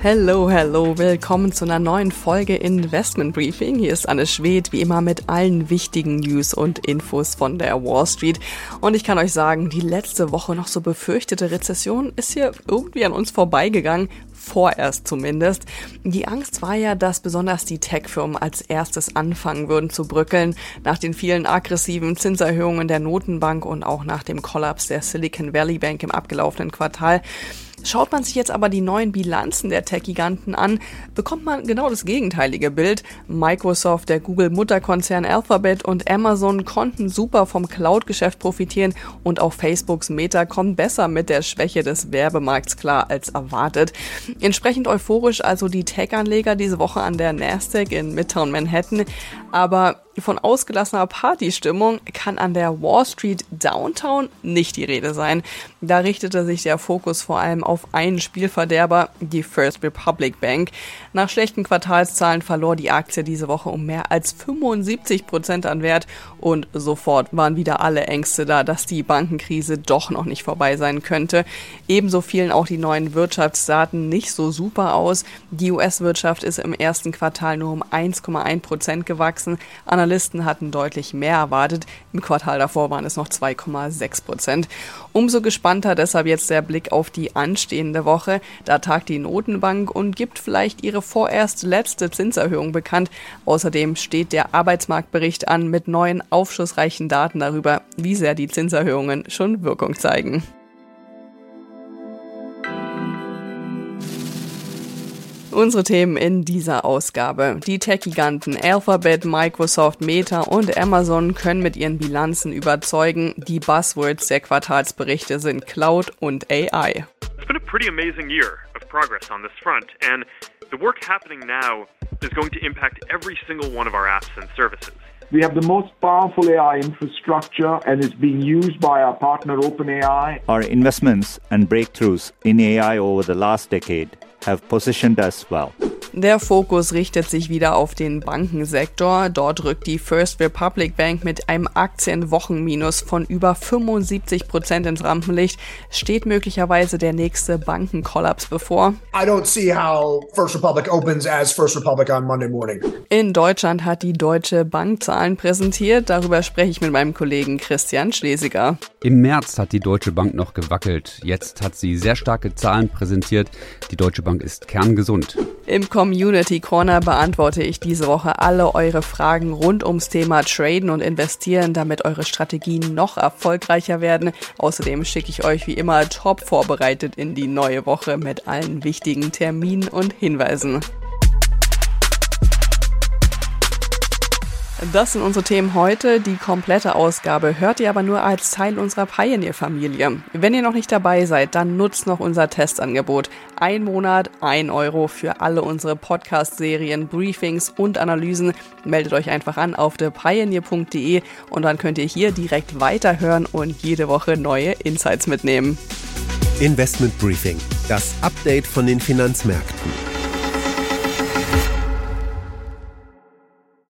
Hello, hello, willkommen zu einer neuen Folge Investment Briefing. Hier ist Anne Schwed, wie immer mit allen wichtigen News und Infos von der Wall Street. Und ich kann euch sagen, die letzte Woche noch so befürchtete Rezession ist hier irgendwie an uns vorbeigegangen. Vorerst zumindest. Die Angst war ja, dass besonders die Tech-Firmen als erstes anfangen würden zu brückeln, nach den vielen aggressiven Zinserhöhungen der Notenbank und auch nach dem Kollaps der Silicon Valley Bank im abgelaufenen Quartal. Schaut man sich jetzt aber die neuen Bilanzen der Tech-Giganten an, bekommt man genau das gegenteilige Bild. Microsoft, der Google-Mutterkonzern Alphabet und Amazon konnten super vom Cloud-Geschäft profitieren und auch Facebooks Meta kommt besser mit der Schwäche des Werbemarkts klar als erwartet. Entsprechend euphorisch also die Tech-Anleger diese Woche an der Nasdaq in Midtown Manhattan, aber von ausgelassener Partystimmung kann an der Wall Street Downtown nicht die Rede sein. Da richtete sich der Fokus vor allem auf einen Spielverderber, die First Republic Bank. Nach schlechten Quartalszahlen verlor die Aktie diese Woche um mehr als 75 Prozent an Wert und sofort waren wieder alle Ängste da, dass die Bankenkrise doch noch nicht vorbei sein könnte. Ebenso fielen auch die neuen Wirtschaftsdaten nicht so super aus. Die US-Wirtschaft ist im ersten Quartal nur um 1,1 Prozent gewachsen. Analysten hatten deutlich mehr erwartet. Im Quartal davor waren es noch 2,6 Prozent. Umso gespannter deshalb jetzt der Blick auf die anstehende Woche. Da tagt die Notenbank und gibt vielleicht ihre vorerst letzte Zinserhöhung bekannt. Außerdem steht der Arbeitsmarktbericht an mit neuen aufschlussreichen Daten darüber, wie sehr die Zinserhöhungen schon Wirkung zeigen. Unsere Themen in dieser Ausgabe. Die Tech-Giganten Alphabet, Microsoft, Meta und Amazon können mit ihren Bilanzen überzeugen. Die Buzzwords der Quartalsberichte sind Cloud und AI. It's been a pretty amazing year of progress on this front, and the work happening now is going to impact every single one of our apps and services. We have the most powerful AI infrastructure and it's being used by our partner OpenAI. Our investments and breakthroughs in AI over the last decade have positioned us well. Der Fokus richtet sich wieder auf den Bankensektor. Dort rückt die First Republic Bank mit einem Aktienwochenminus von über 75 Prozent ins Rampenlicht. Steht möglicherweise der nächste Bankenkollaps bevor? I don't see how First Republic opens as First Republic on Monday morning. In Deutschland hat die Deutsche Bank Zahlen präsentiert. Darüber spreche ich mit meinem Kollegen Christian Schlesiger. Im März hat die Deutsche Bank noch gewackelt. Jetzt hat sie sehr starke Zahlen präsentiert. Die Deutsche Bank ist kerngesund. Im Community Corner beantworte ich diese Woche alle eure Fragen rund ums Thema Traden und Investieren, damit eure Strategien noch erfolgreicher werden. Außerdem schicke ich euch wie immer top vorbereitet in die neue Woche mit allen wichtigen Terminen und Hinweisen. Das sind unsere Themen heute. Die komplette Ausgabe hört ihr aber nur als Teil unserer Pioneer-Familie. Wenn ihr noch nicht dabei seid, dann nutzt noch unser Testangebot. Ein Monat, ein Euro für alle unsere Podcast-Serien, Briefings und Analysen. Meldet euch einfach an auf thepioneer.de und dann könnt ihr hier direkt weiterhören und jede Woche neue Insights mitnehmen. Investment Briefing, das Update von den Finanzmärkten.